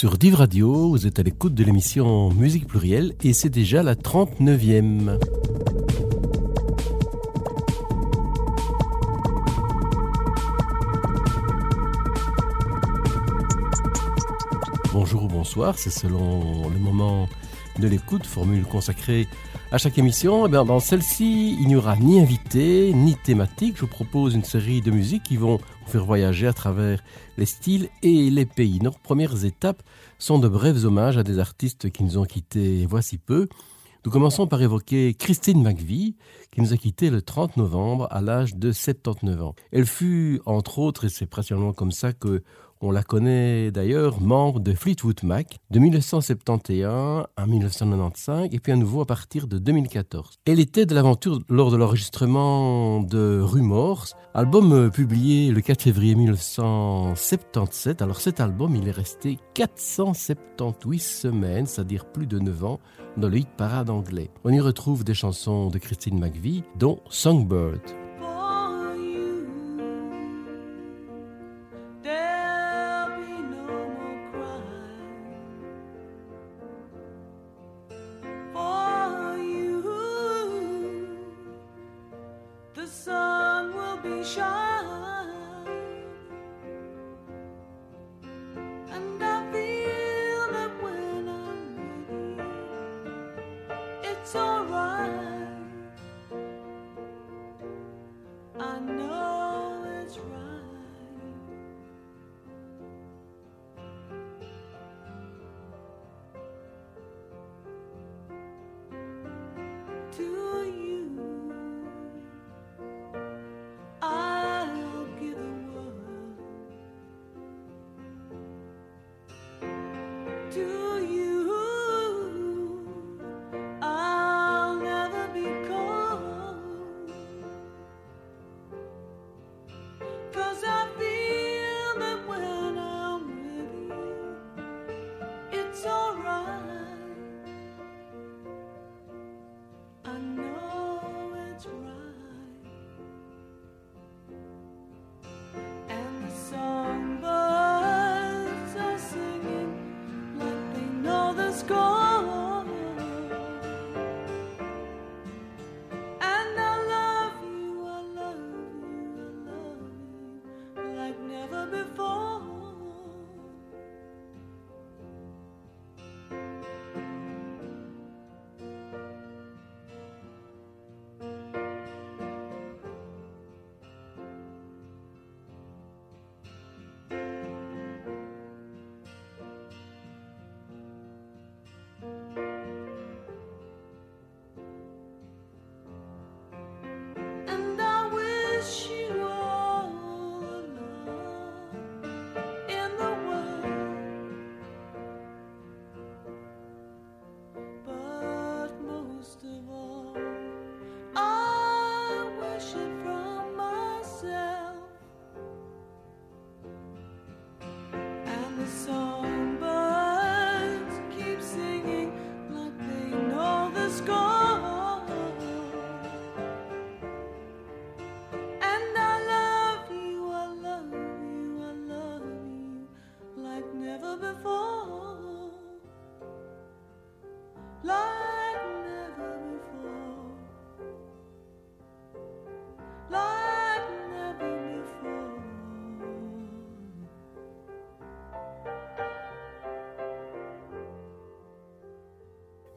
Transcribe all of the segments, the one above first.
sur Div Radio, vous êtes à l'écoute de l'émission Musique Plurielle et c'est déjà la 39e. Bonjour ou bonsoir, c'est selon le moment de l'écoute, formule consacrée à chaque émission. Eh bien, dans celle-ci, il n'y aura ni invité, ni thématique. Je vous propose une série de musiques qui vont faire voyager à travers les styles et les pays. Nos premières étapes sont de brefs hommages à des artistes qui nous ont quittés voici peu. Nous commençons par évoquer Christine McVie, qui nous a quittés le 30 novembre à l'âge de 79 ans. Elle fut, entre autres, et c'est principalement comme ça que on la connaît d'ailleurs, membre de Fleetwood Mac de 1971 à 1995 et puis à nouveau à partir de 2014. Elle était de l'aventure lors de l'enregistrement de Rumors, album publié le 4 février 1977. Alors cet album, il est resté 478 semaines, c'est-à-dire plus de 9 ans, dans le hit parade anglais. On y retrouve des chansons de Christine McVie, dont Songbird.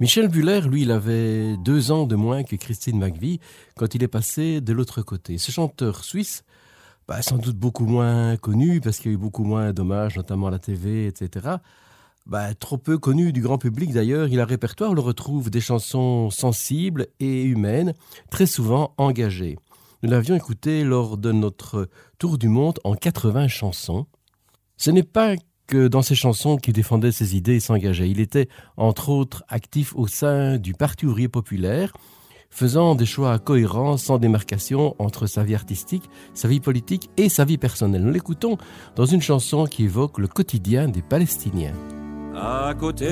Michel Buller, lui, il avait deux ans de moins que Christine McVie quand il est passé de l'autre côté. Ce chanteur suisse, bah, sans doute beaucoup moins connu parce qu'il y a eu beaucoup moins d'hommages, notamment à la TV, etc. Bah, trop peu connu du grand public d'ailleurs, il a répertoire, on le retrouve des chansons sensibles et humaines, très souvent engagées. Nous l'avions écouté lors de notre tour du monde en 80 chansons. Ce n'est pas dans ses chansons qui défendait ses idées et s'engageait. Il était, entre autres, actif au sein du Parti ouvrier populaire, faisant des choix cohérents, sans démarcation entre sa vie artistique, sa vie politique et sa vie personnelle. Nous l'écoutons dans une chanson qui évoque le quotidien des Palestiniens. À côté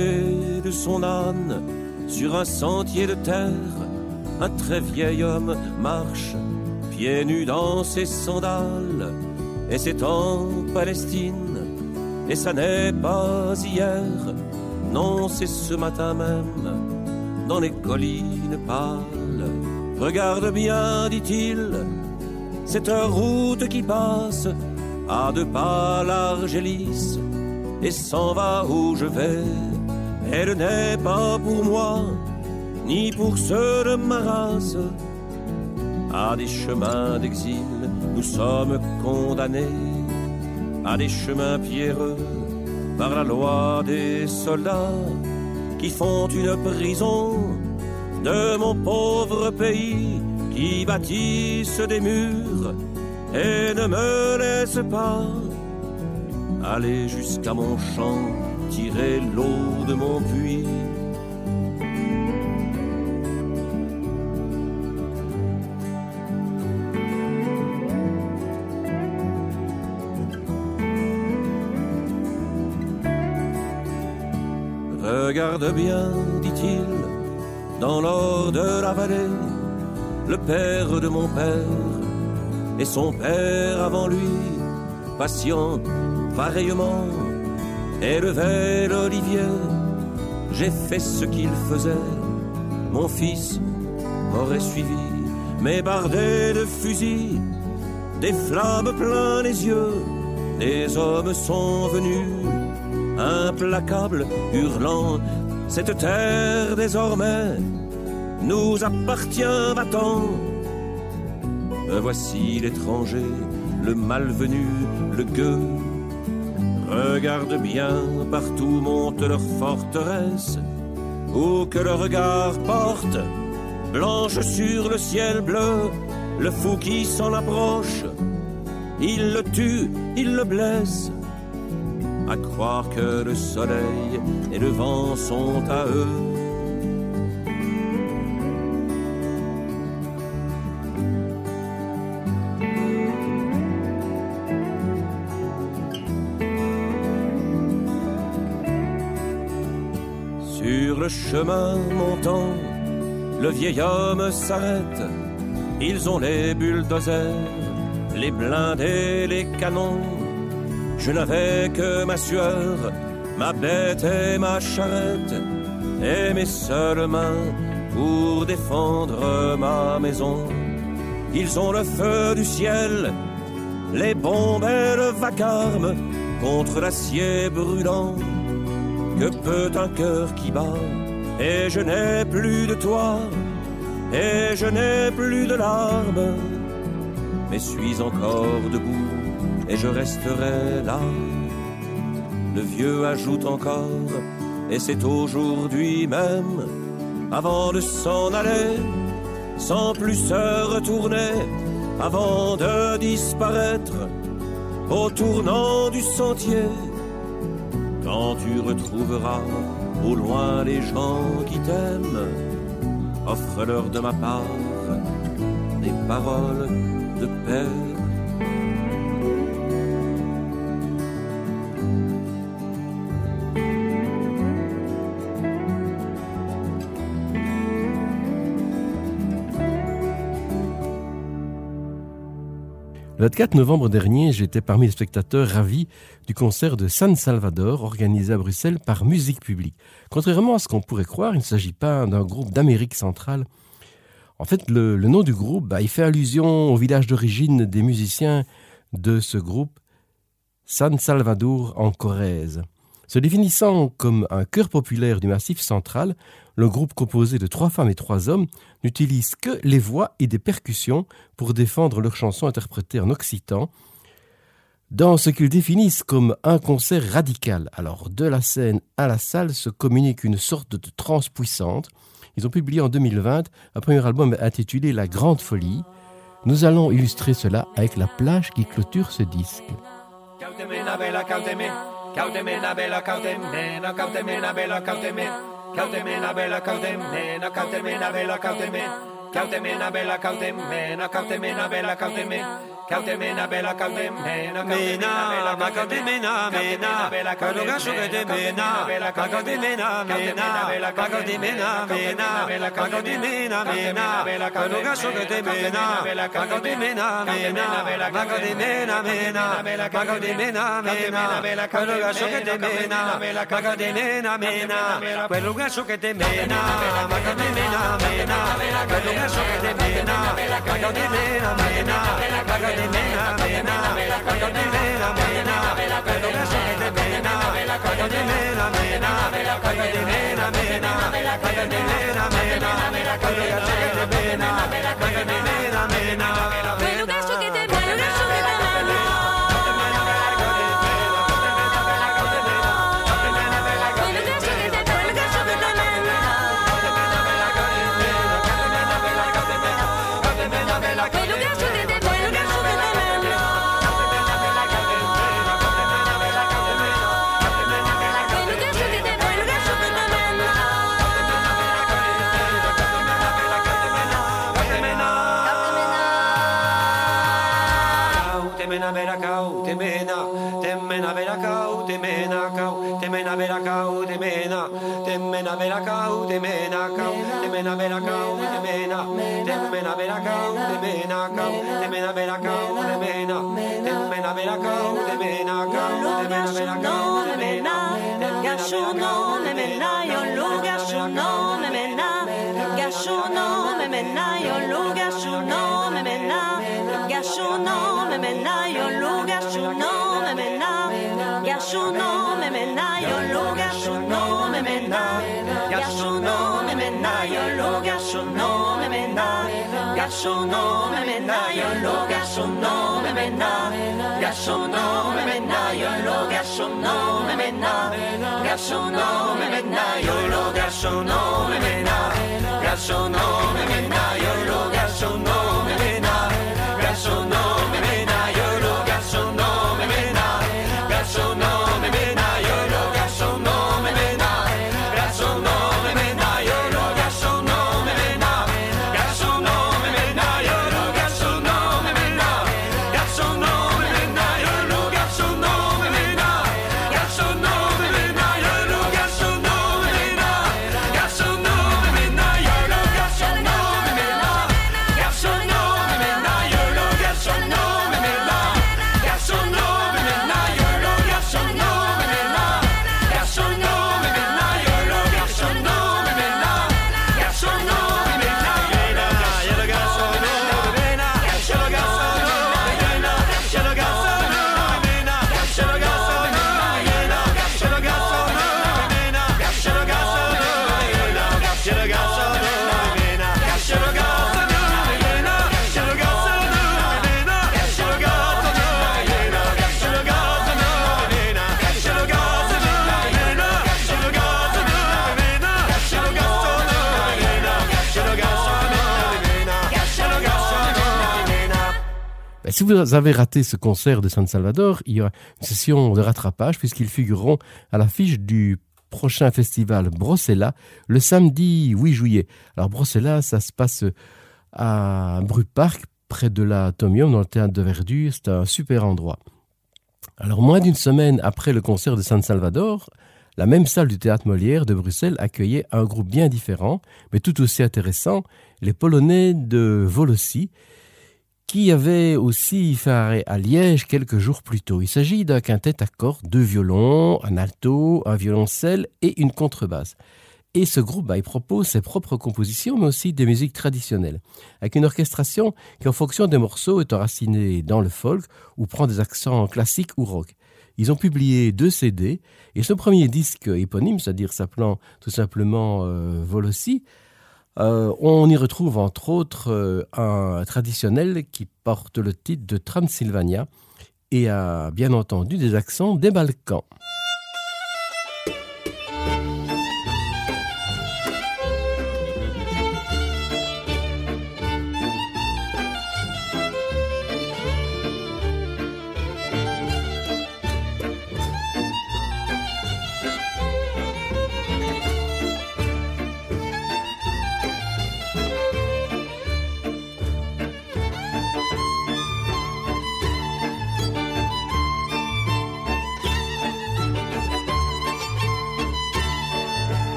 de son âne, sur un sentier de terre, un très vieil homme marche, pieds nus dans ses sandales, et c'est en Palestine Et ça n'est pas hier, non, c'est ce matin même, dans les collines pâles. Regarde bien, dit-il, cette route qui passe à deux pas large et lisse et s'en va où je vais. Elle n'est pas pour moi, ni pour ceux de ma race. À des chemins d'exil, nous sommes condamnés, à des chemins pierreux, par la loi des soldats, qui font une prison de mon pauvre pays, qui bâtissent des murs et ne me laissent pas aller jusqu'à mon champ, tirer l'eau de mon puits. Regarde bien, dit-il, dans l'or de la vallée, le père de mon père et son père avant lui, patient pareillement, élevait l'olivier. J'ai fait ce qu'il faisait, mon fils m'aurait suivi, mais bardé de fusils, des flammes plein les yeux, des hommes sont venus, implacables, hurlant, cette terre désormais nous appartient, va-t'en. Voici l'étranger, le malvenu, le gueux, Regarde bien, partout monte leur forteresse, où que le regard porte, blanche sur le ciel bleu, le fou qui s'en approche, il le tue, il le blesse. À croire que le soleil et le vent sont à eux chemin montant, le vieil homme s'arrête. Ils ont les bulldozers, les blindés, les canons. Je n'avais que ma sueur, ma bête et ma charrette, et mes seules mains pour défendre ma maison. Ils ont le feu du ciel, les bombes et le vacarme contre l'acier brûlant. Que peut un cœur qui bat et je n'ai plus de toi, et je n'ai plus de larmes, mais suis encore debout, et je resterai là. Le vieux ajoute encore, et c'est aujourd'hui même, avant de s'en aller, sans plus se retourner, avant de disparaître, au tournant du sentier, quand tu retrouveras au loin les gens qui t'aiment, offre-leur de ma part des paroles de paix Le 4 novembre dernier, j'étais parmi les spectateurs ravis du concert de San Salvador organisé à Bruxelles par Musique Publique. Contrairement à ce qu'on pourrait croire, il ne s'agit pas d'un groupe d'Amérique centrale. En fait, le, nom du groupe, bah, il fait allusion au village d'origine des musiciens de ce groupe, San Salvador en Corrèze. Se définissant comme un chœur populaire du Massif central, le groupe composé de trois femmes et trois hommes n'utilise que les voix et des percussions pour défendre leurs chansons interprétées en occitan, dans ce qu'ils définissent comme un concert radical. Alors, de la scène à la salle se communique une sorte de transe puissante. Ils ont publié en 2020 un premier album intitulé La Grande Folie. Nous allons illustrer cela avec la plage qui clôture ce disque. Count them in Cautemena, bella, cautemena, cautemena, bella, cautemena. Cautemena, bella, cautemena, cautemena, bella, cautemena. Kautemena bela kautemena kautemena bela kautemena kautemena bela kautemena kautemena bela kautemena mena bela kauga shugatemena bela kautemena mena. bella, kautemena mena. bela kautemena mena bela kauga shugatemena bela kautemena mena bela kautemena mena bela kautemena mena. bela kauga shugatemena bela mena bela kauga shugatemena mena bela kauga mena, de mena, de mena, mena, de mena, mena, de mena, mena, de mena, de mena, mena, de mena, mena, de mena, mena, de mena, mena, de mena, mena, de mena, mena, berakau de mena temena. Berakau de mena kau. Temena berakau de mena temena. berakau de mena kau. temena berakau de mena temena. berakau de mena. Kau. Temena berakau gastronomeme na yolo gastronomeme na gastronomeme na yolo gastronomeme na gastronomeme na yolo gastronomeme na gastronomeme na yolo gastronomeme na gastronomeme si vous avez raté ce concert de San Salvador, il y aura une session de rattrapage puisqu'ils figureront à l'affiche du prochain festival Brossella le samedi 8 juillet. Alors Brossella, ça se passe à Bru Park, près de l'Atomium, dans le théâtre de Verdure. C'est un super endroit. Alors moins d'une semaine après le concert de San Salvador, la même salle du théâtre Molière de Bruxelles accueillait un groupe bien différent, mais tout aussi intéressant, les Polonais de Volossi, qui avait aussi fait arrêt à Liège quelques jours plus tôt. Il s'agit d'un quintet à cordes, deux violons, un alto, un violoncelle et une contrebasse. Et ce groupe, bah, il propose ses propres compositions, mais aussi des musiques traditionnelles, avec une orchestration qui, en fonction des morceaux, est enracinée dans le folk ou prend des accents classiques ou rock. Ils ont publié deux CD, et ce premier disque éponyme, c'est-à-dire s'appelant tout simplement euh, Volossi, euh, on y retrouve entre autres euh, un traditionnel qui porte le titre de Transylvania et a bien entendu des accents des Balkans.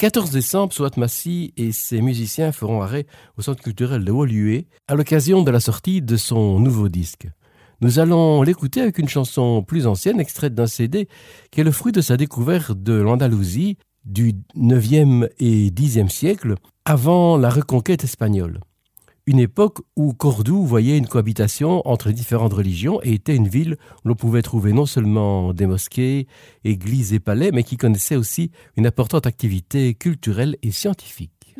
14 décembre, Swat Massi et ses musiciens feront arrêt au centre culturel de Woluwe à l'occasion de la sortie de son nouveau disque. Nous allons l'écouter avec une chanson plus ancienne, extraite d'un CD, qui est le fruit de sa découverte de l'Andalousie du 9e et 10e siècle, avant la reconquête espagnole une époque où Cordoue voyait une cohabitation entre différentes religions et était une ville où l'on pouvait trouver non seulement des mosquées, églises et palais, mais qui connaissait aussi une importante activité culturelle et scientifique.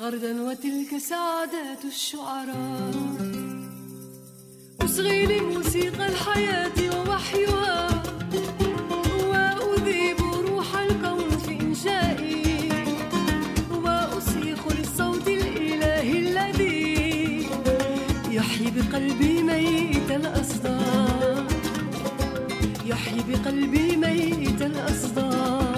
غردا وتلك سعادات الشعراء. أصغي لموسيقى الحياة ووحيها. وأذيب روح الكون في إنشائي. وأصيخ للصوت الإلهي الذي يحيي بقلبي ميت الأصدار يحيي بقلبي ميت الأصدار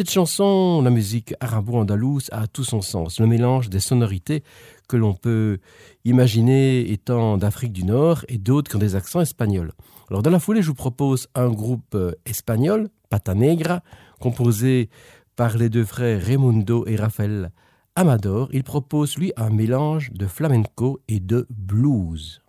cette chanson, la musique arabo-andalouse a tout son sens, le mélange des sonorités que l'on peut imaginer étant d'Afrique du Nord et d'autres qui ont des accents espagnols. Alors dans la foulée, je vous propose un groupe euh, espagnol, Pata Negra, composé par les deux frères Raimundo et Rafael Amador. Il propose lui un mélange de flamenco et de blues.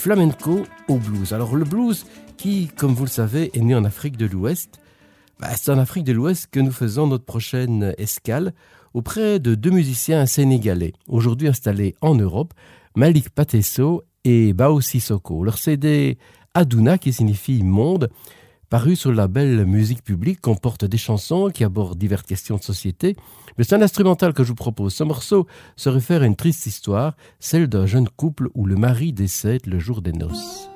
Flamenco au blues. Alors le blues, qui, comme vous le savez, est né en Afrique de l'Ouest, bah, c'est en Afrique de l'Ouest que nous faisons notre prochaine escale auprès de deux musiciens sénégalais, aujourd'hui installés en Europe, Malik Patesso et Bao Sissoko. Leur CD Aduna, qui signifie monde, paru sur le label Musique publique, comporte des chansons qui abordent diverses questions de société. Mais c'est un instrumental que je vous propose. Ce morceau se réfère à une triste histoire, celle d'un jeune couple où le mari décède le jour des noces.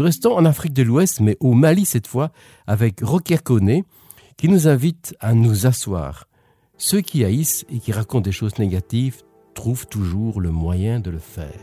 Restons en Afrique de l'Ouest, mais au Mali cette fois, avec Rocker Kone, qui nous invite à nous asseoir. Ceux qui haïssent et qui racontent des choses négatives trouvent toujours le moyen de le faire.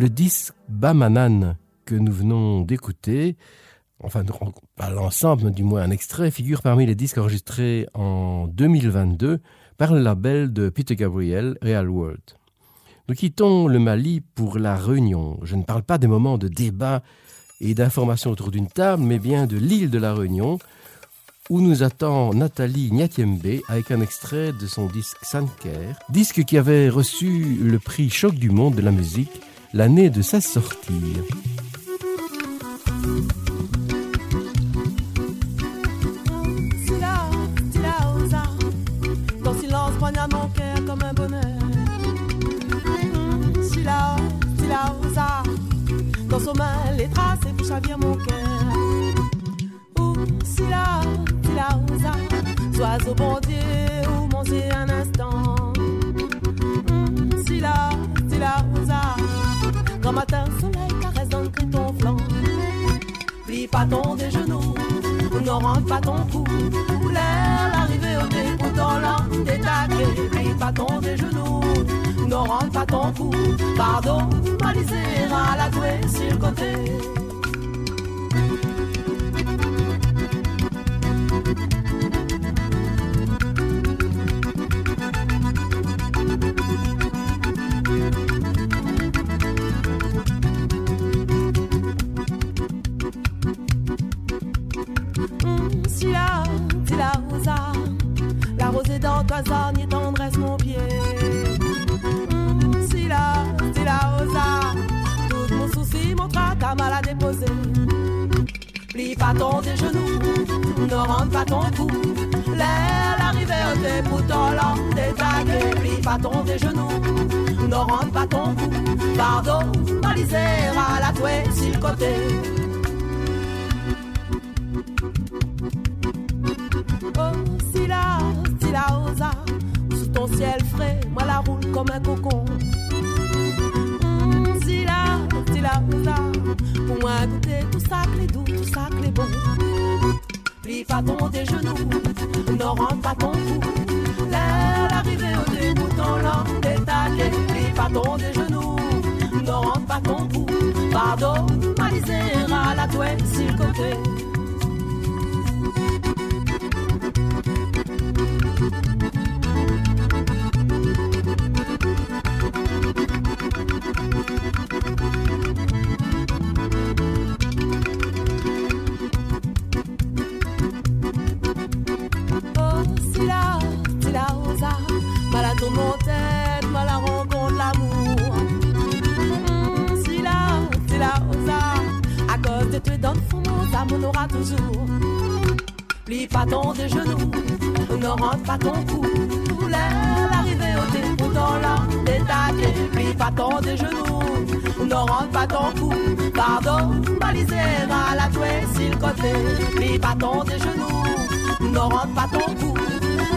Le disque Bamanan que nous venons d'écouter, enfin pas l'ensemble, mais du moins un extrait, figure parmi les disques enregistrés en 2022 par le label de Peter Gabriel, Real World. Nous quittons le Mali pour la Réunion. Je ne parle pas des moments de débat et d'information autour d'une table, mais bien de l'île de la Réunion, où nous attend Nathalie Nyatiembe avec un extrait de son disque Sanker, disque qui avait reçu le prix Choc du monde de la musique l'année de sa sortie. Ton silence poignarde mon cœur comme un bonheur. Sila, sila, osa. Dans son main, les traces et chavir mon cœur. Ouh, sila, sila, osa. Sois au bon Dieu ou Dieu un instant. Mm, Sila, sila, osa. Grand matin, soleil caresse dans ton flanc. Plie pas ton des genoux, ne rentre pas ton cou. L'air, l'arrivée au début dans l'âme détaqué. Plie pas ton des genoux, ne rentre pas ton cou. Pardon, malisé à la douée sur le côté. Pas ton des genoux, ne rentre pas ton cou. L'air, l'arrivée au thé, pourtant l'homme détaqué. Plie pas ton des genoux, ne rentre pas ton cou. Pardon, malisé à la touée, sur le côté. Oh, si la, si la osa, sous ton ciel frais, moi la roule comme un cocon. Mm, si la, la pour moi goûter tout ça les pas ton des genoux, ne rentre pas ton cou. L'arrivée au début, ton langue détaillée. Plie pas des genoux, ne rentre pas ton cou. Pardon, malisé à la douée, sur le côté. Rentre pas ton cou. L'air, l'arrivée au début dans l'âme détaillé. Plie pas ton des genoux, ne rentre pas ton cou. Pardon, balisé à la touée, sur le côté. Plie pas des genoux, ne rentre pas ton cou.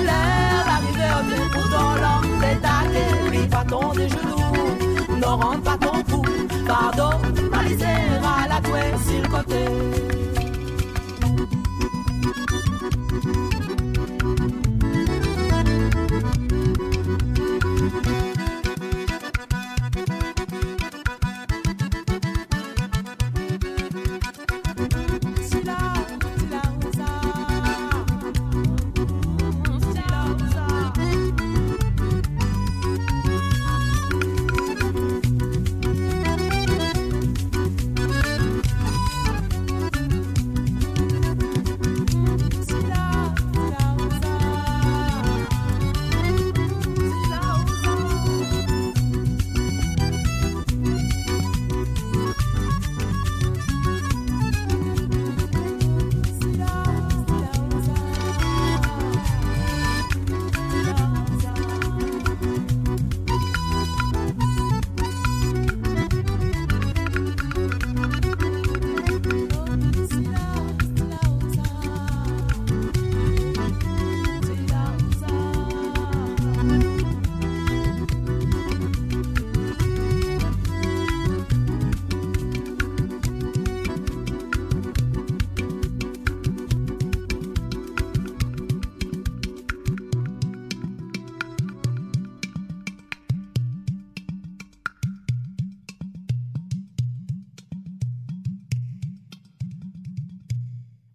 L'arrivée au début dans l'âme détaillé. Plie pas des genoux, ne rentre pas ton cou. Pardon, balisé à la touée, sur le côté.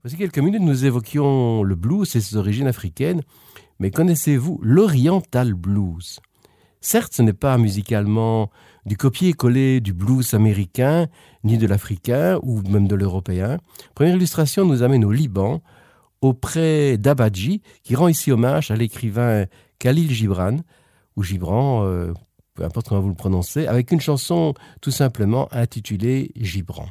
Voici quelques minutes, nous évoquions le blues et ses origines africaines, mais connaissez-vous l'Oriental Blues? Certes, ce n'est pas musicalement du copier-coller du blues américain, ni de l'africain, ou même de l'européen. Première illustration nous amène au Liban, auprès d'Abadji, qui rend ici hommage à l'écrivain Khalil Gibran, ou Gibran, euh, peu importe comment vous le prononcez, avec une chanson tout simplement intitulée Gibran.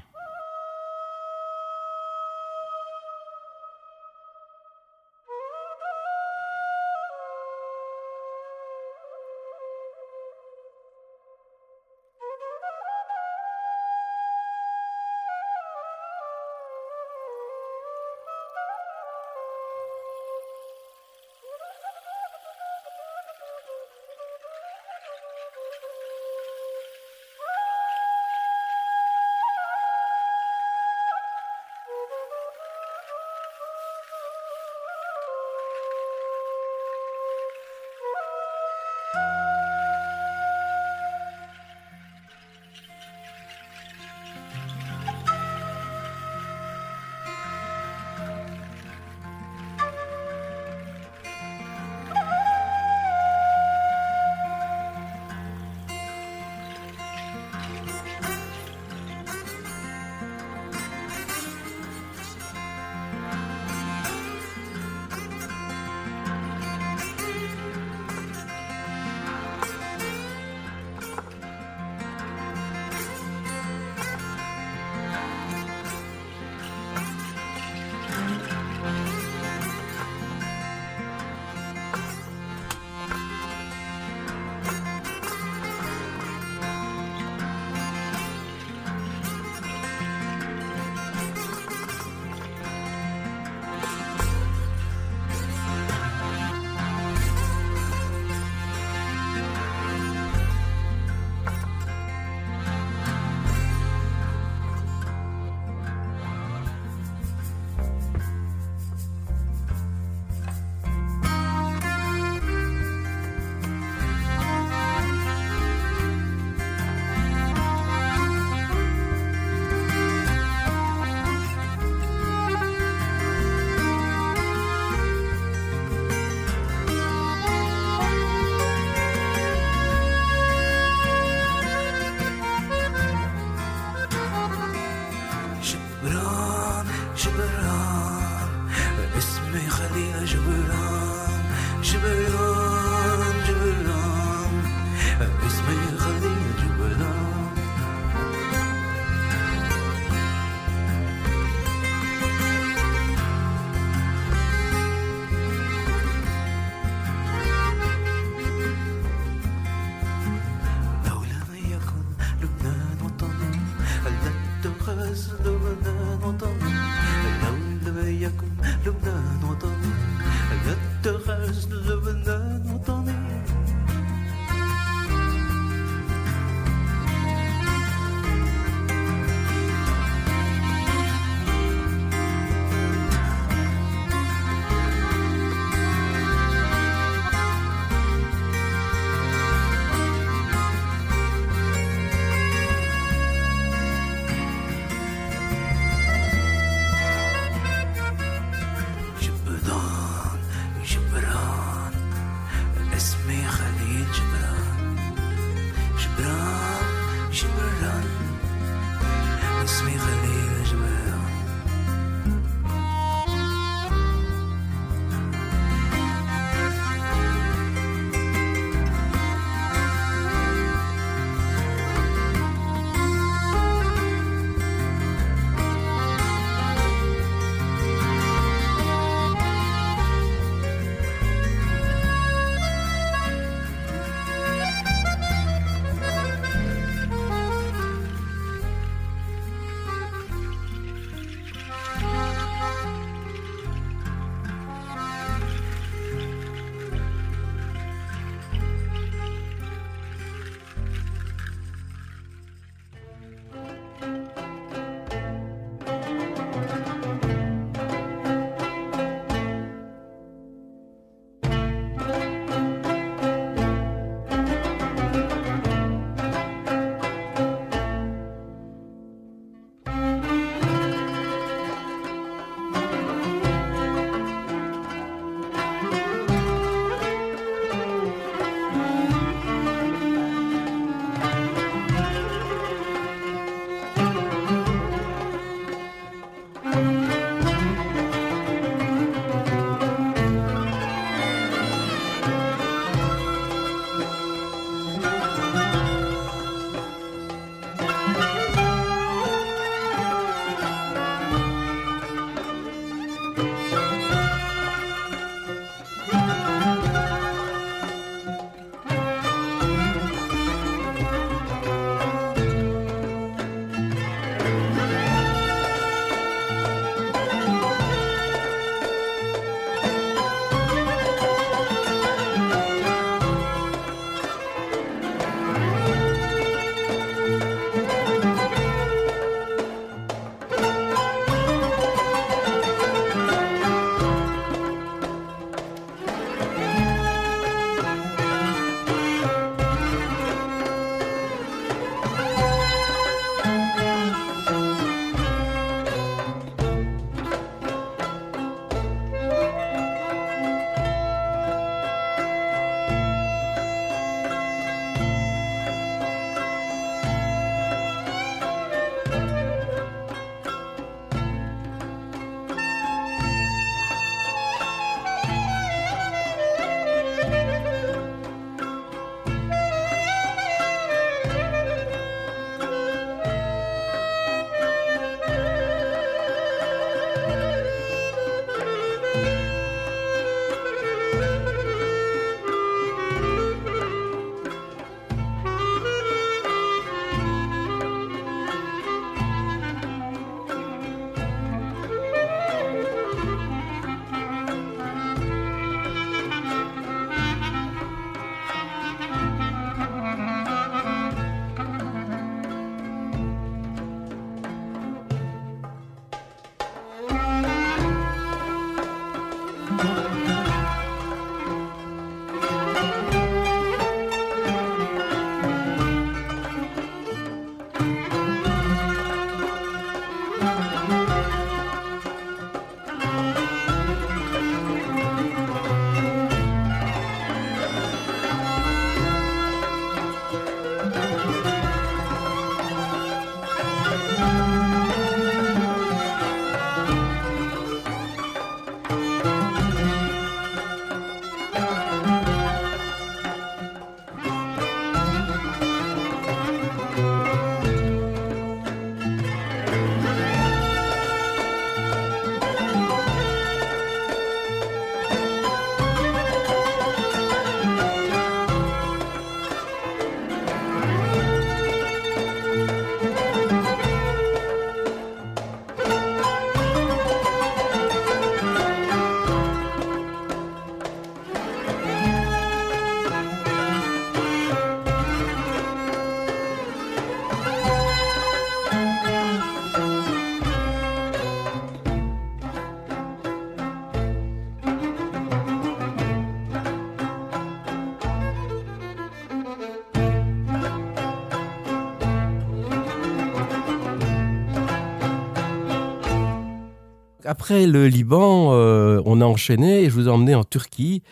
Après le Liban, euh, on a enchaîné et je vous ai emmené en Turquie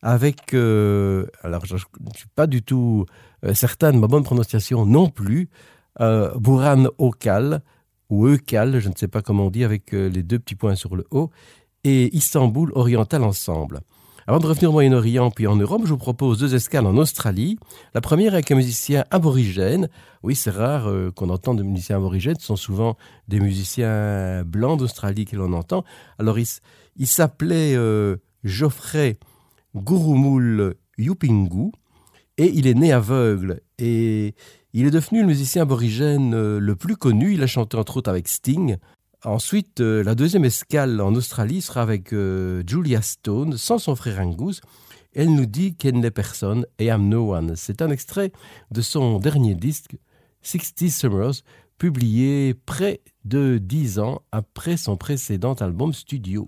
avec, euh, alors je ne suis pas du tout euh, certain de ma bonne prononciation non plus, Buran Okal, ou Eukal, je ne sais pas comment on dit, avec les deux petits points sur le haut, et Istanbul Oriental ensemble. Avant de revenir au Moyen-Orient puis en Europe, je vous propose deux escales en Australie. La première avec un musicien aborigène. Oui, c'est rare euh, qu'on entende des musiciens aborigènes. Ce sont souvent des musiciens blancs d'Australie que l'on entend. Alors, il, s'appelait euh, Geoffrey Gurumul Yupingu et il est né aveugle. Et il est devenu le musicien aborigène euh, le plus connu. Il a chanté entre autres avec Sting. Ensuite, euh, la deuxième escale en Australie sera avec euh, Julia Stone, sans son frère Angus. Elle nous dit qu'elle n'est personne et am no one. C'est un extrait de son dernier disque, 60 Summers, publié près de dix ans après son précédent album studio.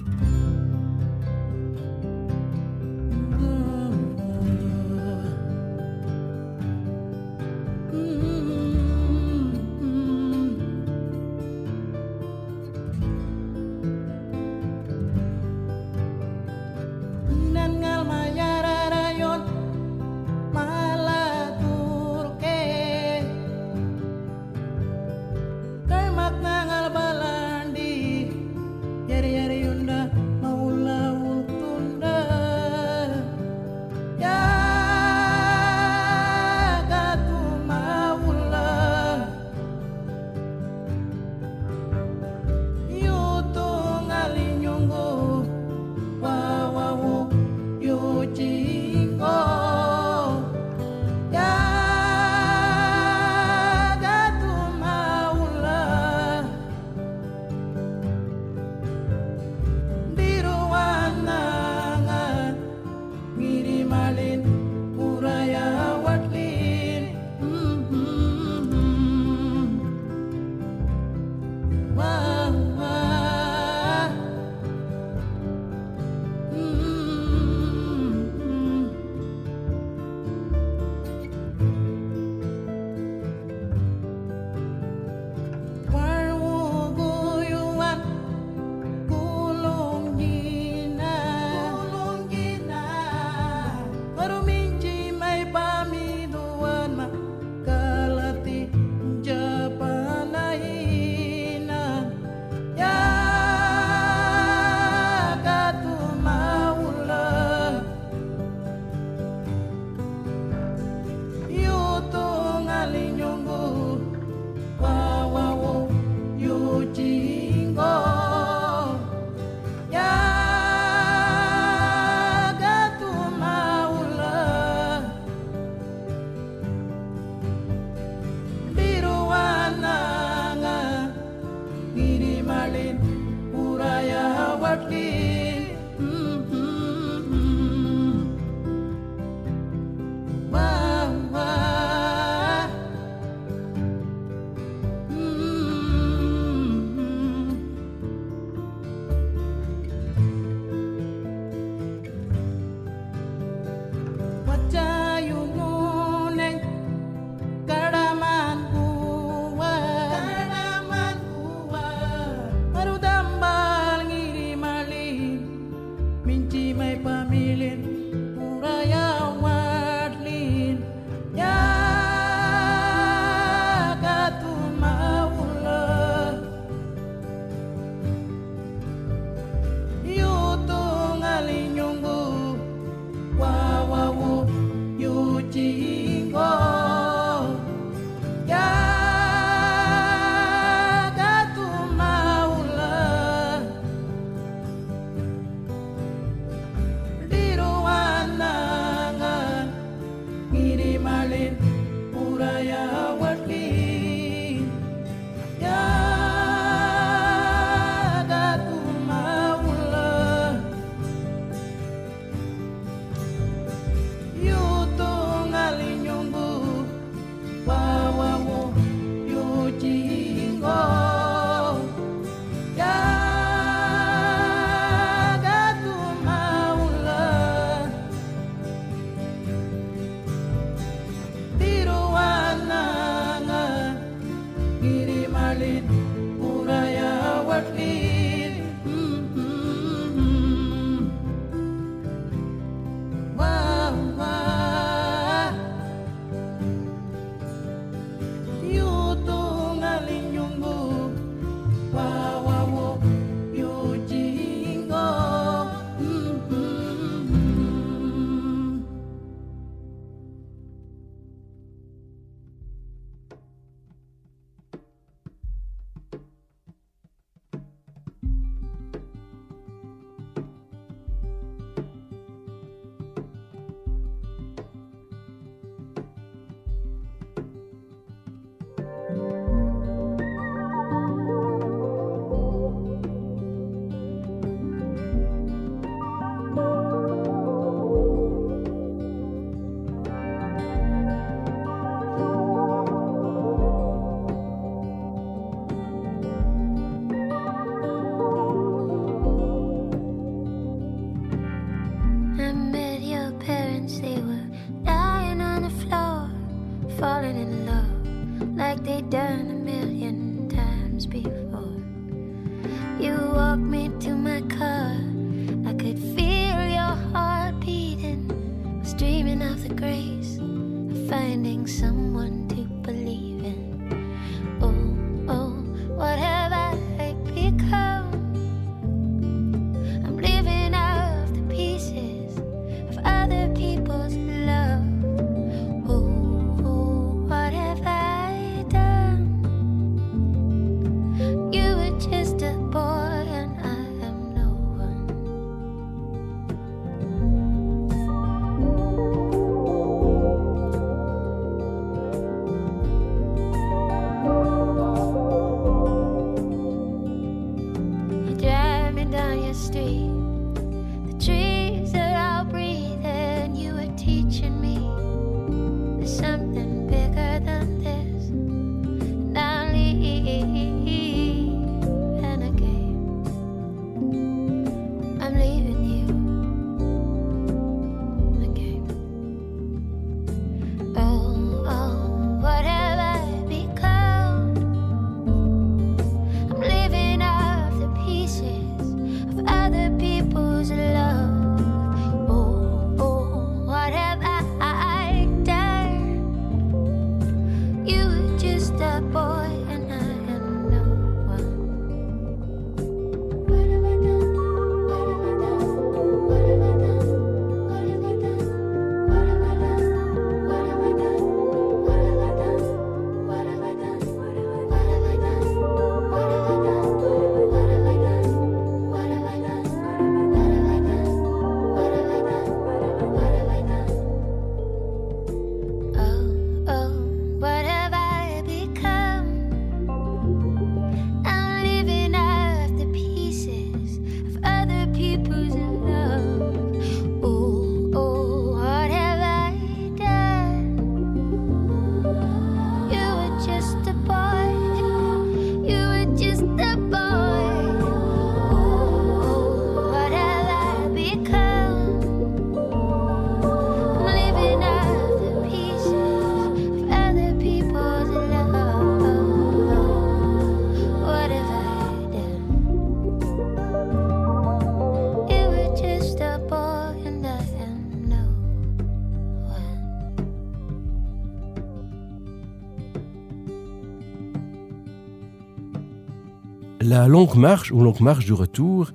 Longue Marche ou Longue Marche du Retour,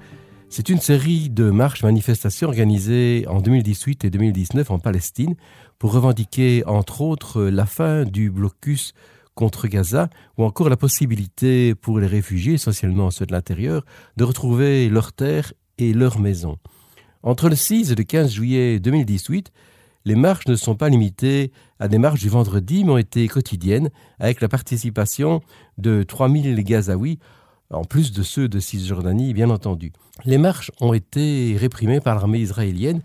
c'est une série de marches manifestations organisées en 2018 et 2019 en Palestine pour revendiquer entre autres la fin du blocus contre Gaza ou encore la possibilité pour les réfugiés, essentiellement ceux de l'intérieur, de retrouver leurs terres et leurs maisons. Entre le 6 et le 15 juillet 2018, les marches ne sont pas limitées à des marches du vendredi, mais ont été quotidiennes, avec la participation de 3000 Gazaouis, en plus de ceux de Cisjordanie, bien entendu. Les marches ont été réprimées par l'armée israélienne,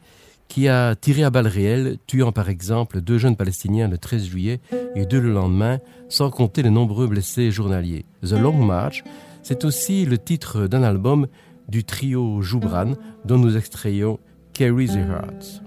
qui a tiré à balles réelles, tuant par exemple deux jeunes Palestiniens le 13 juillet et deux le lendemain, sans compter les nombreux blessés journaliers. The Long March, c'est aussi le titre d'un album du trio Joubran, dont nous extrayons Carry the Hearts.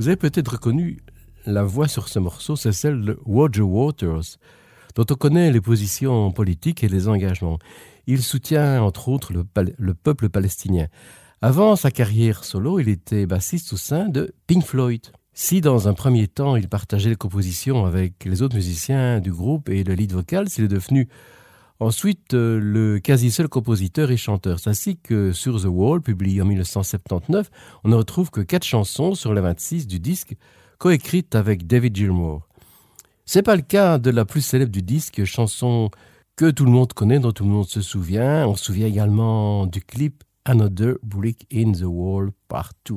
Vous avez peut-être reconnu la voix sur ce morceau, c'est celle de Roger Waters, dont on connaît les positions politiques et les engagements. Il soutient entre autres le, peuple palestinien. Avant sa carrière solo, il était bassiste au sein de Pink Floyd. Si dans un premier temps il partageait les compositions avec les autres musiciens du groupe et le lead vocal, il est devenu ensuite euh, le quasi seul compositeur et chanteur. C'est ainsi que sur The Wall, publié en 1979, on ne retrouve que quatre chansons sur les 26 du disque, coécrites avec David Gilmour. C'est pas le cas de la plus célèbre du disque, chanson que tout le monde connaît, dont tout le monde se souvient. On se souvient également du clip Another Brick in the Wall Part 2.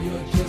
your your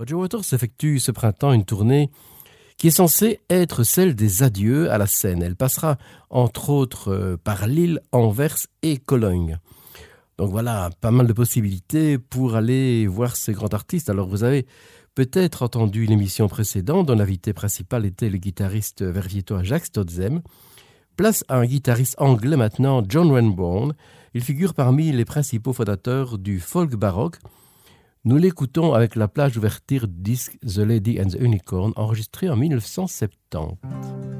Roger Waters effectue ce printemps une tournée qui est censée être celle des adieux à la scène. Elle passera entre autres euh, par Lille, Anvers et Cologne. Donc voilà, pas mal de possibilités pour aller voir ces grands artistes. Alors vous avez peut-être entendu l'émission précédente dont l'invité principal était le guitariste verviétois Jacques Stotzem. Place à un guitariste anglais maintenant, John Renbourn. Il figure parmi les principaux fondateurs du folk baroque. Nous l'écoutons avec la plage d'ouverture du disque The Lady and the Unicorn, enregistré en 1970.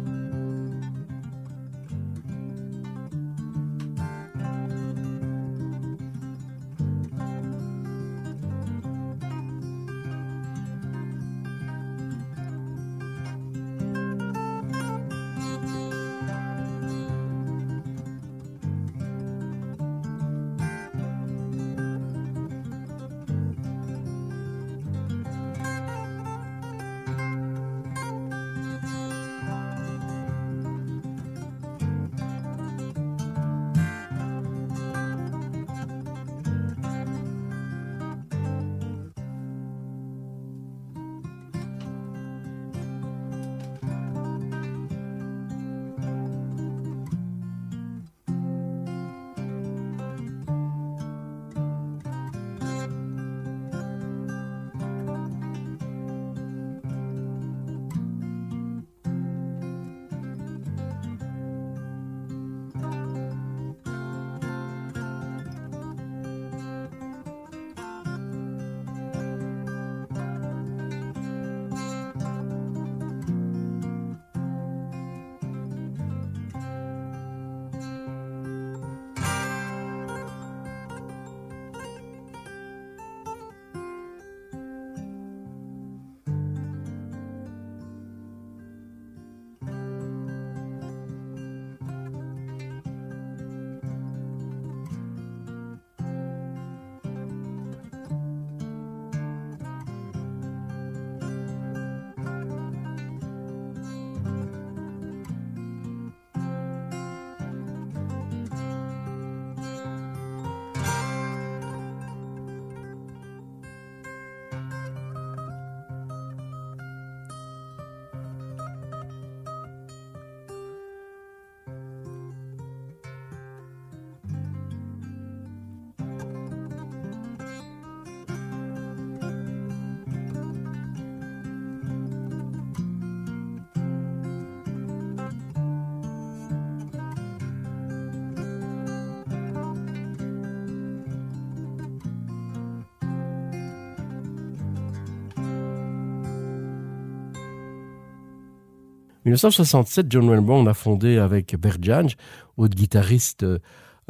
1967, John Renbourn a fondé avec Bert Jansch, autre guitariste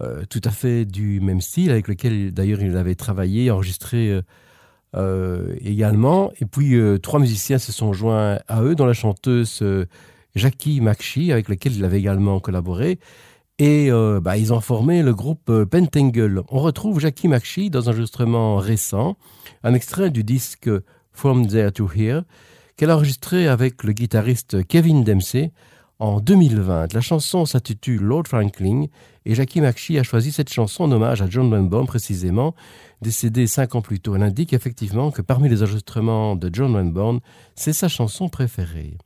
euh, tout à fait du même style, avec lequel d'ailleurs il avait travaillé, enregistré euh, euh, également. Et puis euh, trois musiciens se sont joints à eux, dont la chanteuse euh, Jackie McShee, avec laquelle il avait également collaboré. Et euh, bah, ils ont formé le groupe euh, Pentangle. On retrouve Jackie McShee dans un enregistrement récent, un extrait du disque From There to Here, qu'elle a enregistré avec le guitariste Kevin Dempsey en 2020. La chanson s'intitule Lord Franklin et Jackie McShee a choisi cette chanson en hommage à John Renbourn précisément, décédé cinq ans plus tôt. Elle indique effectivement que parmi les enregistrements de John Renbourn, c'est sa chanson préférée.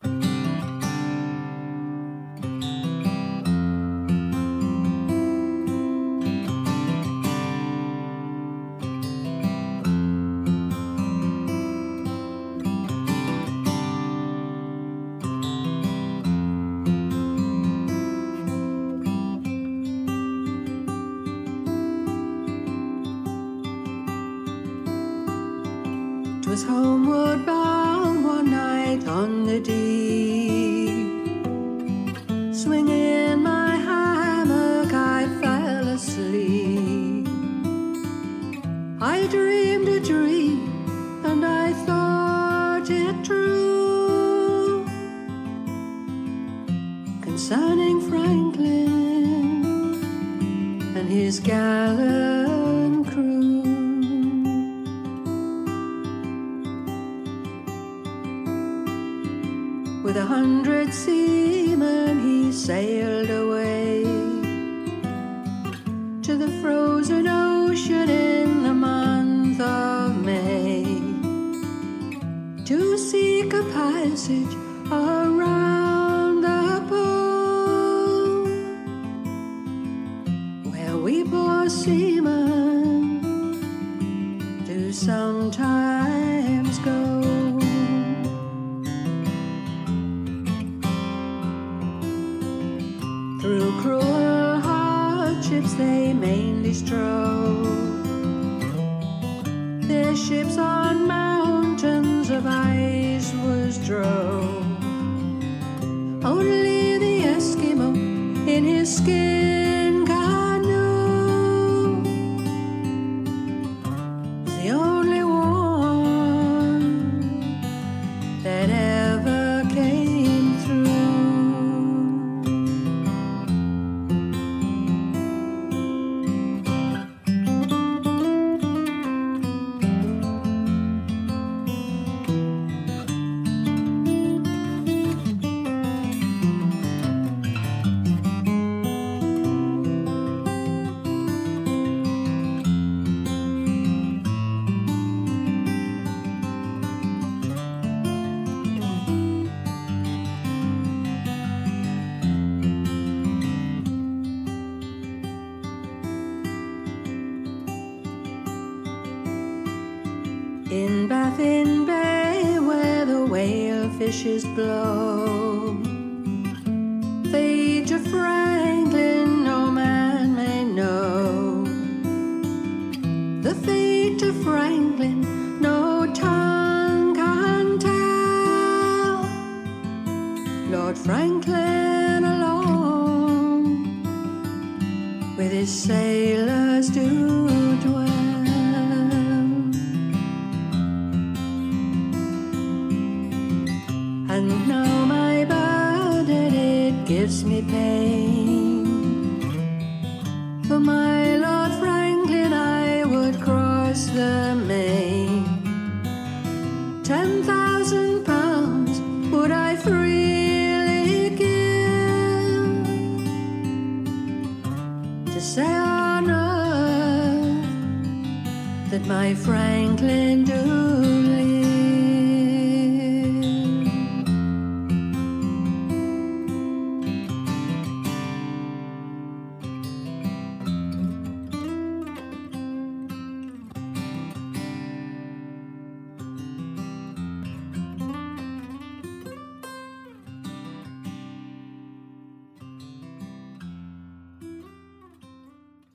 And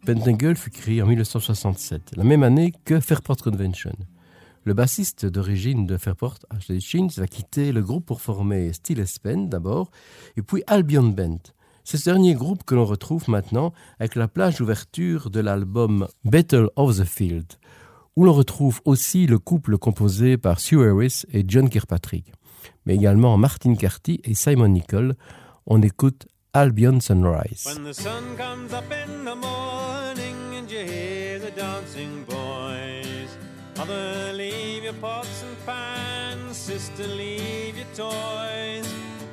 Pentangle fut créé en 1967, la même année que Fairport Convention. Le bassiste d'origine de Fairport, Ashley Shins, va quitter le groupe pour former Steel Band d'abord, et puis Albion Band. C'est ce dernier groupe que l'on retrouve maintenant avec la plage d'ouverture de l'album Battle of the Field, où l'on retrouve aussi le couple composé par Sue Harris et John Kirkpatrick, mais également Martin Carty et Simon Nicol. On écoute Albion Sunrise. You hear the dancing boys, mother, leave your pots and pans, sister, leave your toys.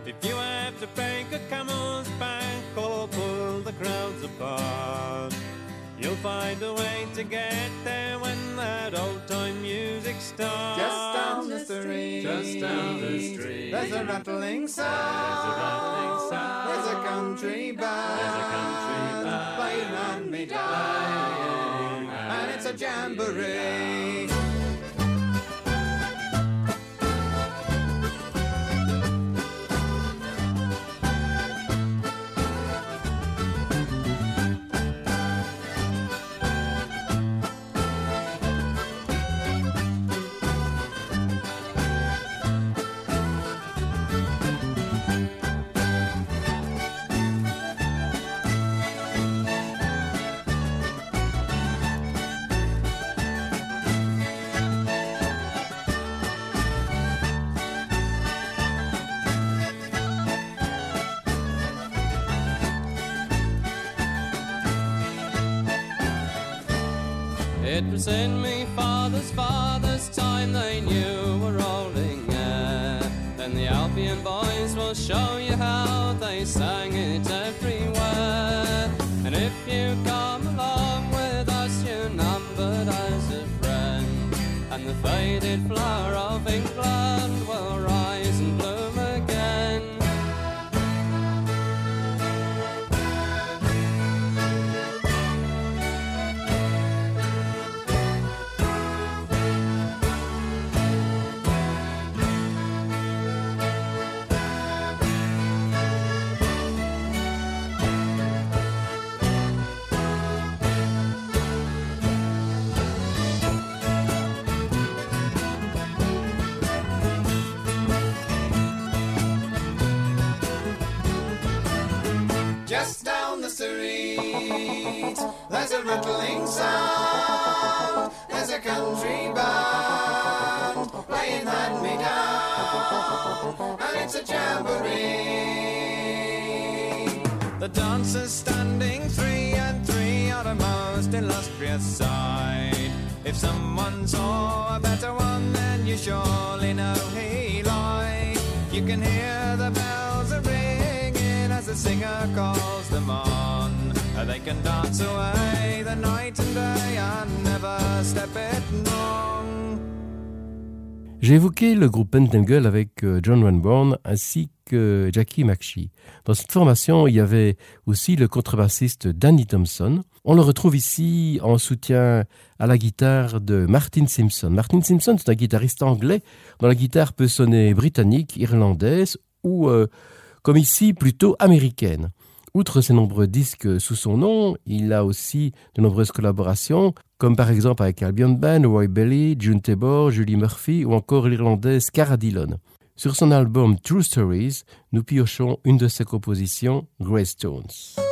If you have to break a camel's back or pull the crowds apart, you'll find a way to get there when that old time music starts. Just down the street. Just down the street. There's a rattling sound. There's a rattling sound. There's a country band. There's a country forever. In me father's father's time they knew were rolling air. Then the Albion boys will show you how they sang it everywhere. And if you come along with us, you're numbered as a friend. And the faded flower of England There's a rattling sound, there's a country band playing hand me down, and it's a jamboree. The dancers standing three and three are the most illustrious sight. If someone saw a better one, then you surely know he lied. You can hear the bells are ringing as the singer calls them on. They can dance away the night and day and never step it. J'ai évoqué le groupe Pentangle avec euh, John Renborn ainsi que Jackie McShee. Dans cette formation, il y avait aussi le contrebassiste Danny Thompson. On le retrouve ici en soutien à la guitare de Martin Simpson. Martin Simpson, c'est un guitariste anglais dont la guitare peut sonner britannique, irlandaise ou, euh, comme ici, plutôt américaine. Outre ses nombreux disques sous son nom, il a aussi de nombreuses collaborations, comme par exemple avec Albion Band, Roy Belly, June Tabor, Julie Murphy ou encore l'Irlandaise Cara Dillon. Sur son album True Stories, nous piochons une de ses compositions, Greystones. Thank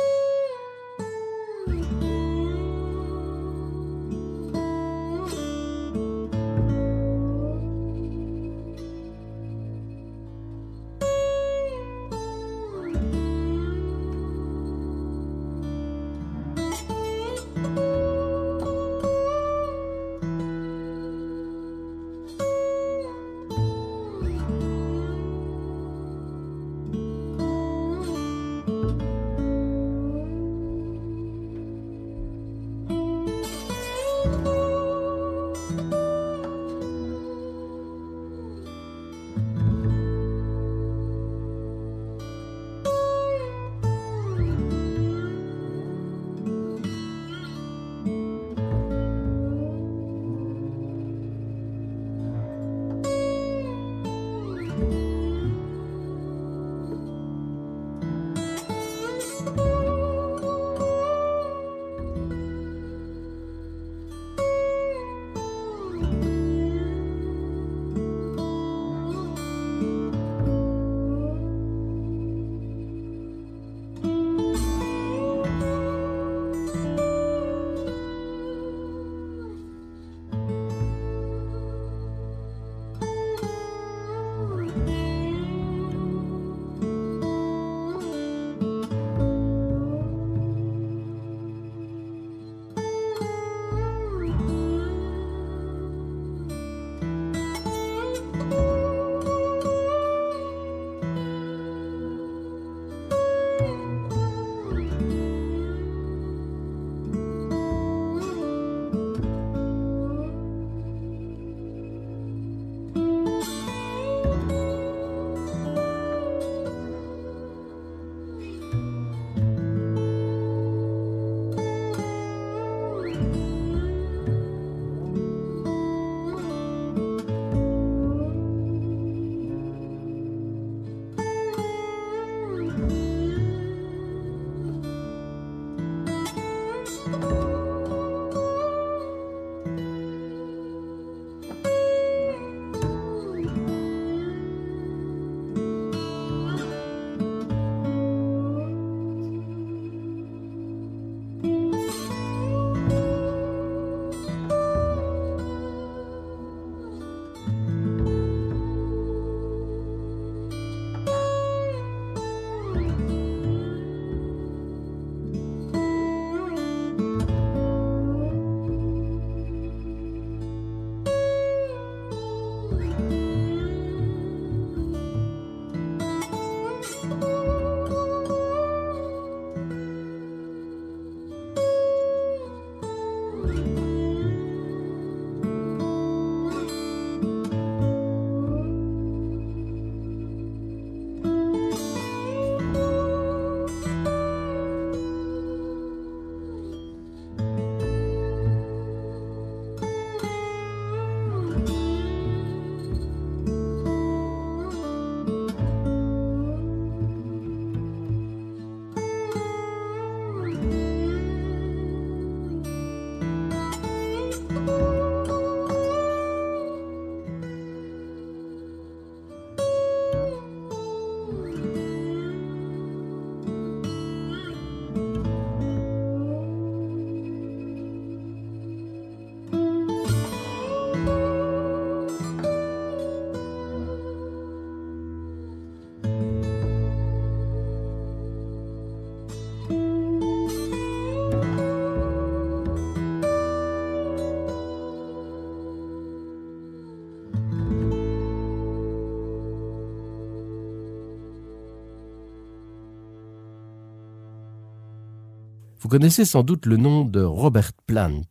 Vous connaissez sans doute le nom de Robert Plant.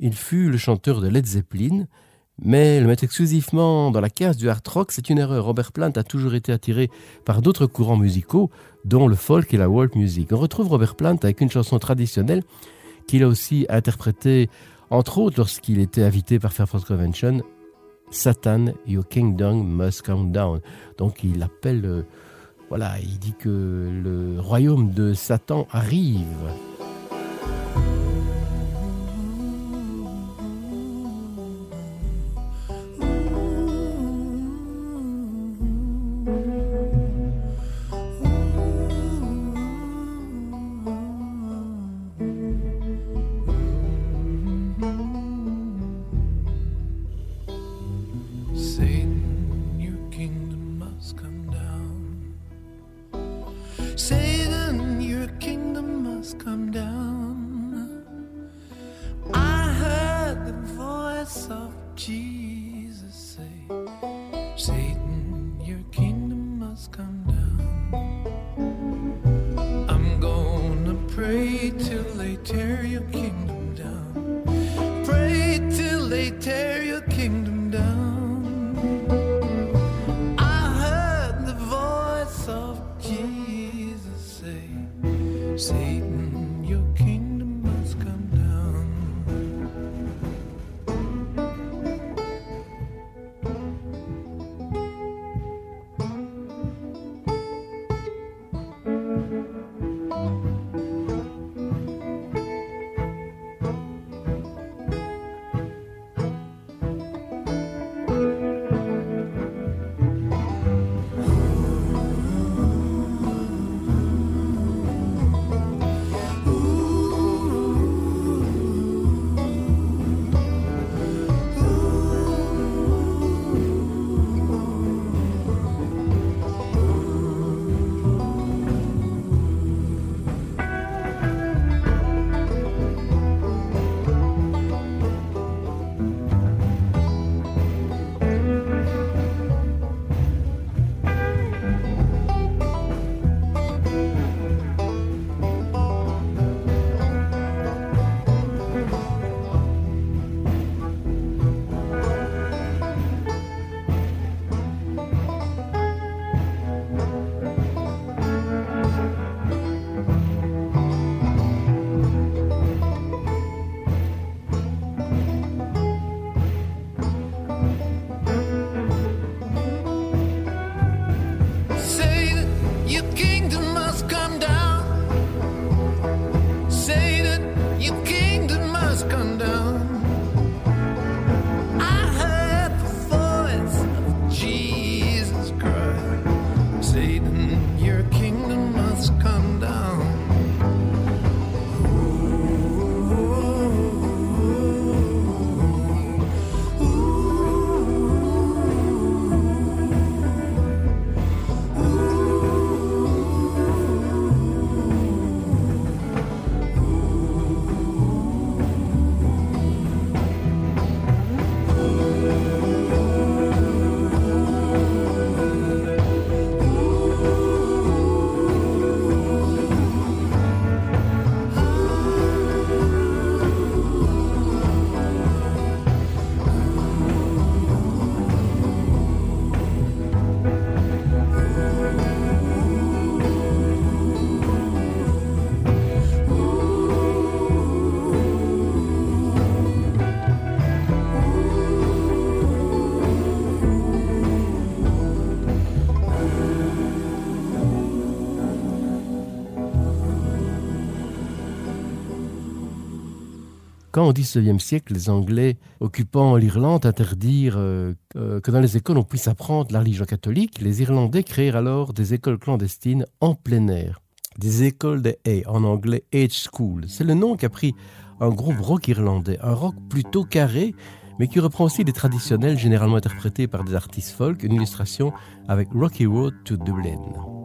Il fut le chanteur de Led Zeppelin, mais le mettre exclusivement dans la case du hard rock, c'est une erreur. Robert Plant a toujours été attiré par d'autres courants musicaux, dont le folk et la world music. On retrouve Robert Plant avec une chanson traditionnelle qu'il a aussi interprétée, entre autres lorsqu'il était invité par Fairfax Convention, Satan, Your Kingdom Must Come Down. Donc il appelle, euh, voilà, il dit que le royaume de Satan arrive. Thank you. Quand au XIXe siècle, les Anglais occupant l'Irlande interdirent euh, euh, que dans les écoles on puisse apprendre la religion catholique, les Irlandais créèrent alors des écoles clandestines en plein air. Des écoles de hay, en anglais Age School. C'est le nom qu'a pris un groupe rock irlandais, un rock plutôt carré, mais qui reprend aussi des traditionnels généralement interprétés par des artistes folk, une illustration avec Rocky Road to Dublin.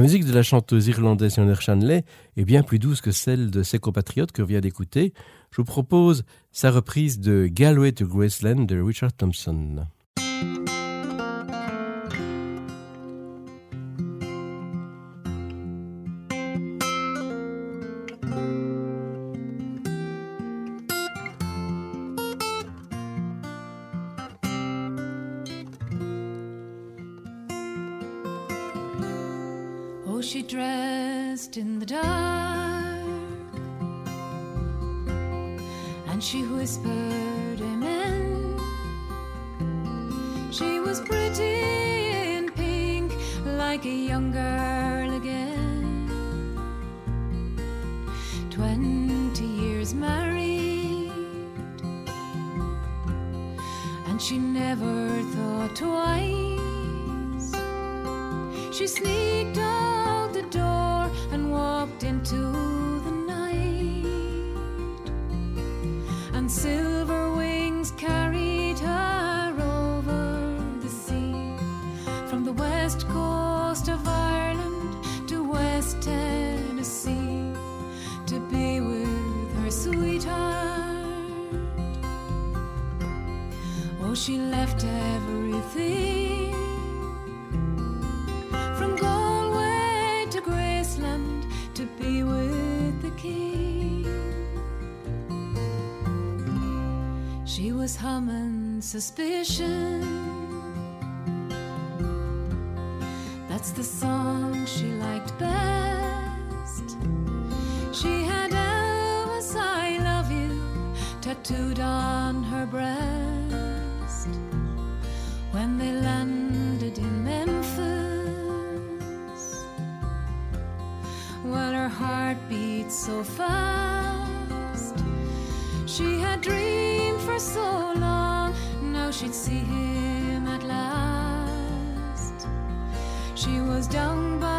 La musique de la chanteuse irlandaise Sioner Shanley est bien plus douce que celle de ses compatriotes que vient d'écouter. Je vous propose sa reprise de Galway to Graceland de Richard Thompson. Suspicion. That's the song she down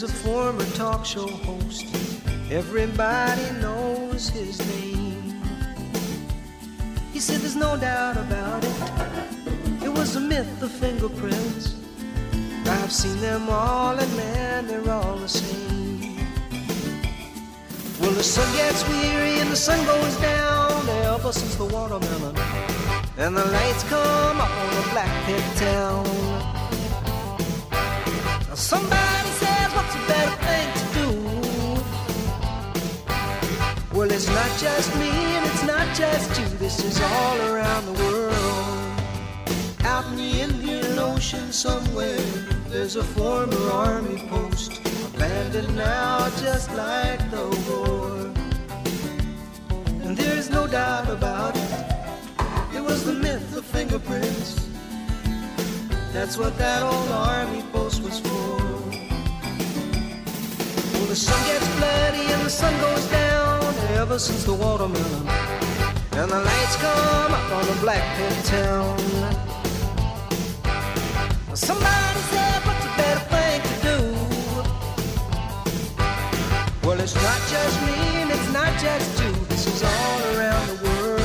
lives a former talk show host. Everybody knows his name. He said there's no doubt about it. It was a myth, the fingerprints. I've seen them all, and man, they're all the same. Well, the sun gets weary and the sun goes down ever since the watermelon. And the lights come up on a black pit town. It's not just me and it's not just you. This is all around the world. Out in the Indian Ocean somewhere, there's a former army post. Abandoned now, just like the war. And there's no doubt about it. It was the myth of fingerprints. That's what that old army post was for. The sun gets bloody and the sun goes down ever since the watermelon. And the lights come up on the black pit town. Somebody said, what's a better thing to do? Well, it's not just me and it's not just you. This is all around the world.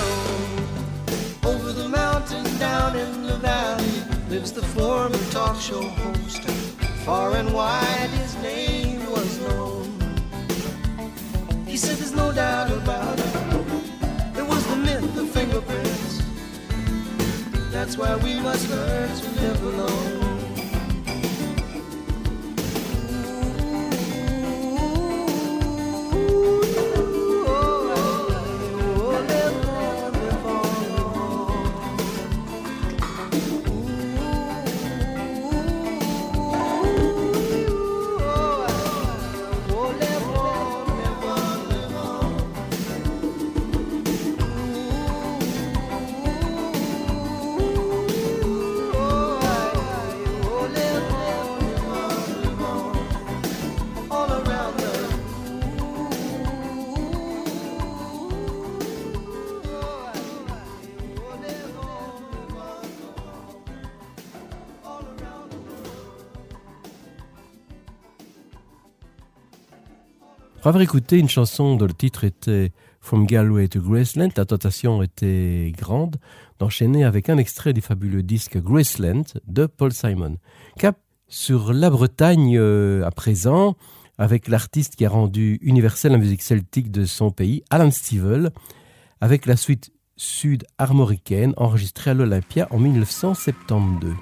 Over the mountain, down in the valley, lives the former talk show host. Far and wide, his name said there's no doubt about it. It was the myth, of fingerprints. That's why we must learn to live alone. Après avoir écouté une chanson dont le titre était From Galway to Graceland, la tentation était grande d'enchaîner avec un extrait du fabuleux disque Graceland de Paul Simon. Cap sur la Bretagne euh, à présent, avec l'artiste qui a rendu universelle la musique celtique de son pays, Alan Stivell, avec la suite sud-armoricaine enregistrée à l'Olympia en 1972.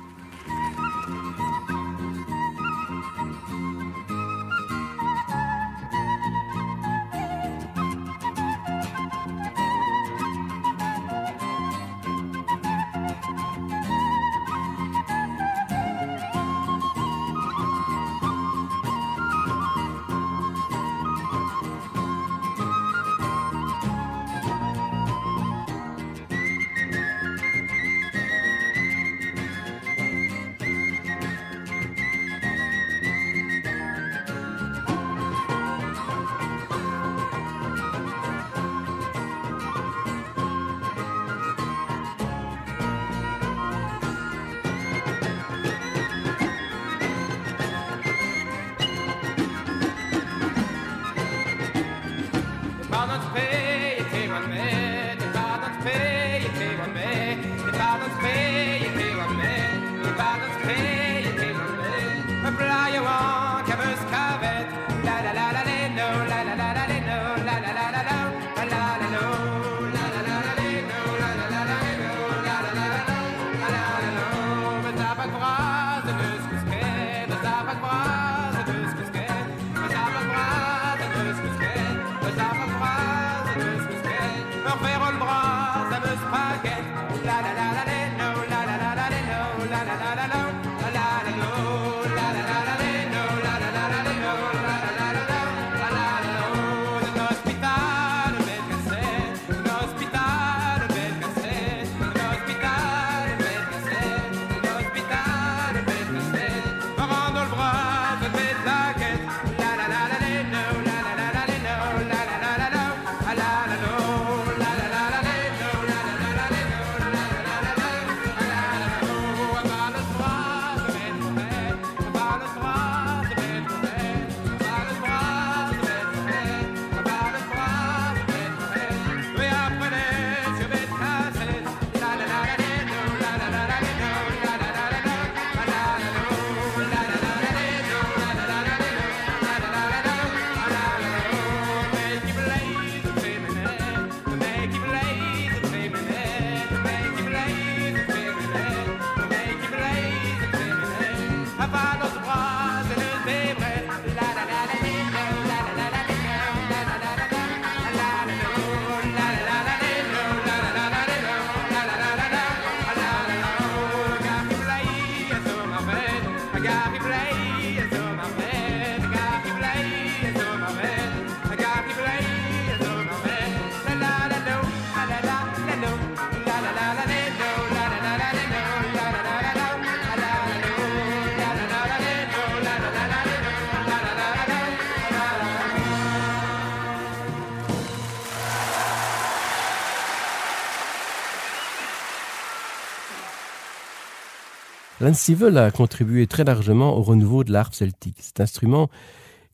Lancevel a contribué très largement au renouveau de l'harpe celtique. Cet instrument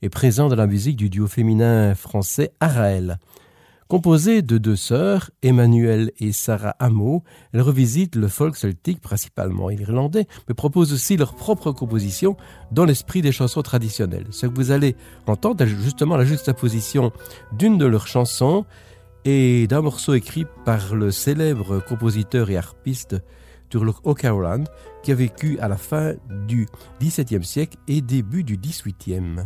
est présent dans la musique du duo féminin français Araël. Composée de deux sœurs, Emmanuelle et Sarah Hameau, elles revisitent le folk celtique, principalement irlandais, mais proposent aussi leurs propres compositions dans l'esprit des chansons traditionnelles. Ce que vous allez entendre est justement la juxtaposition d'une de leurs chansons et d'un morceau écrit par le célèbre compositeur et harpiste Turlock O'Carolan, qui a vécu à la fin du XVIIe siècle et début du XVIIIe.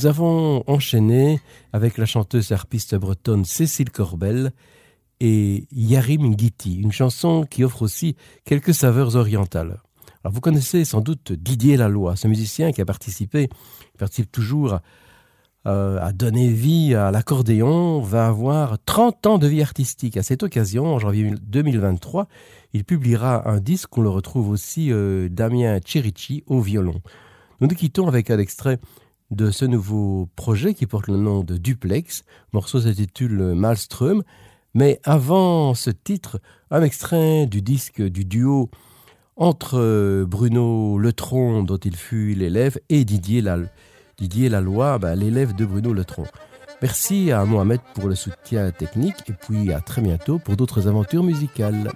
Nous avons enchaîné avec la chanteuse harpiste bretonne Cécile Corbel et Yarim Ngiti, une chanson qui offre aussi quelques saveurs orientales. Vous connaissez sans doute Didier Laloy, ce musicien qui a participé, il participe toujours euh, à donner vie à l'accordéon, va avoir 30 ans de vie artistique. À cette occasion, en janvier 2023, il publiera un disque on le retrouve aussi euh, Damien Chirichi au violon. Nous nous quittons avec un extrait de ce nouveau projet qui porte le nom de Duplex. Le morceau s'intitule Malström. Mais avant ce titre, un extrait du disque du duo entre Bruno Letron, dont il fut l'élève, et Didier, Didier Laloy, ben, l'élève de Bruno Letron. Merci à Mohamed pour le soutien technique et puis à très bientôt pour d'autres aventures musicales.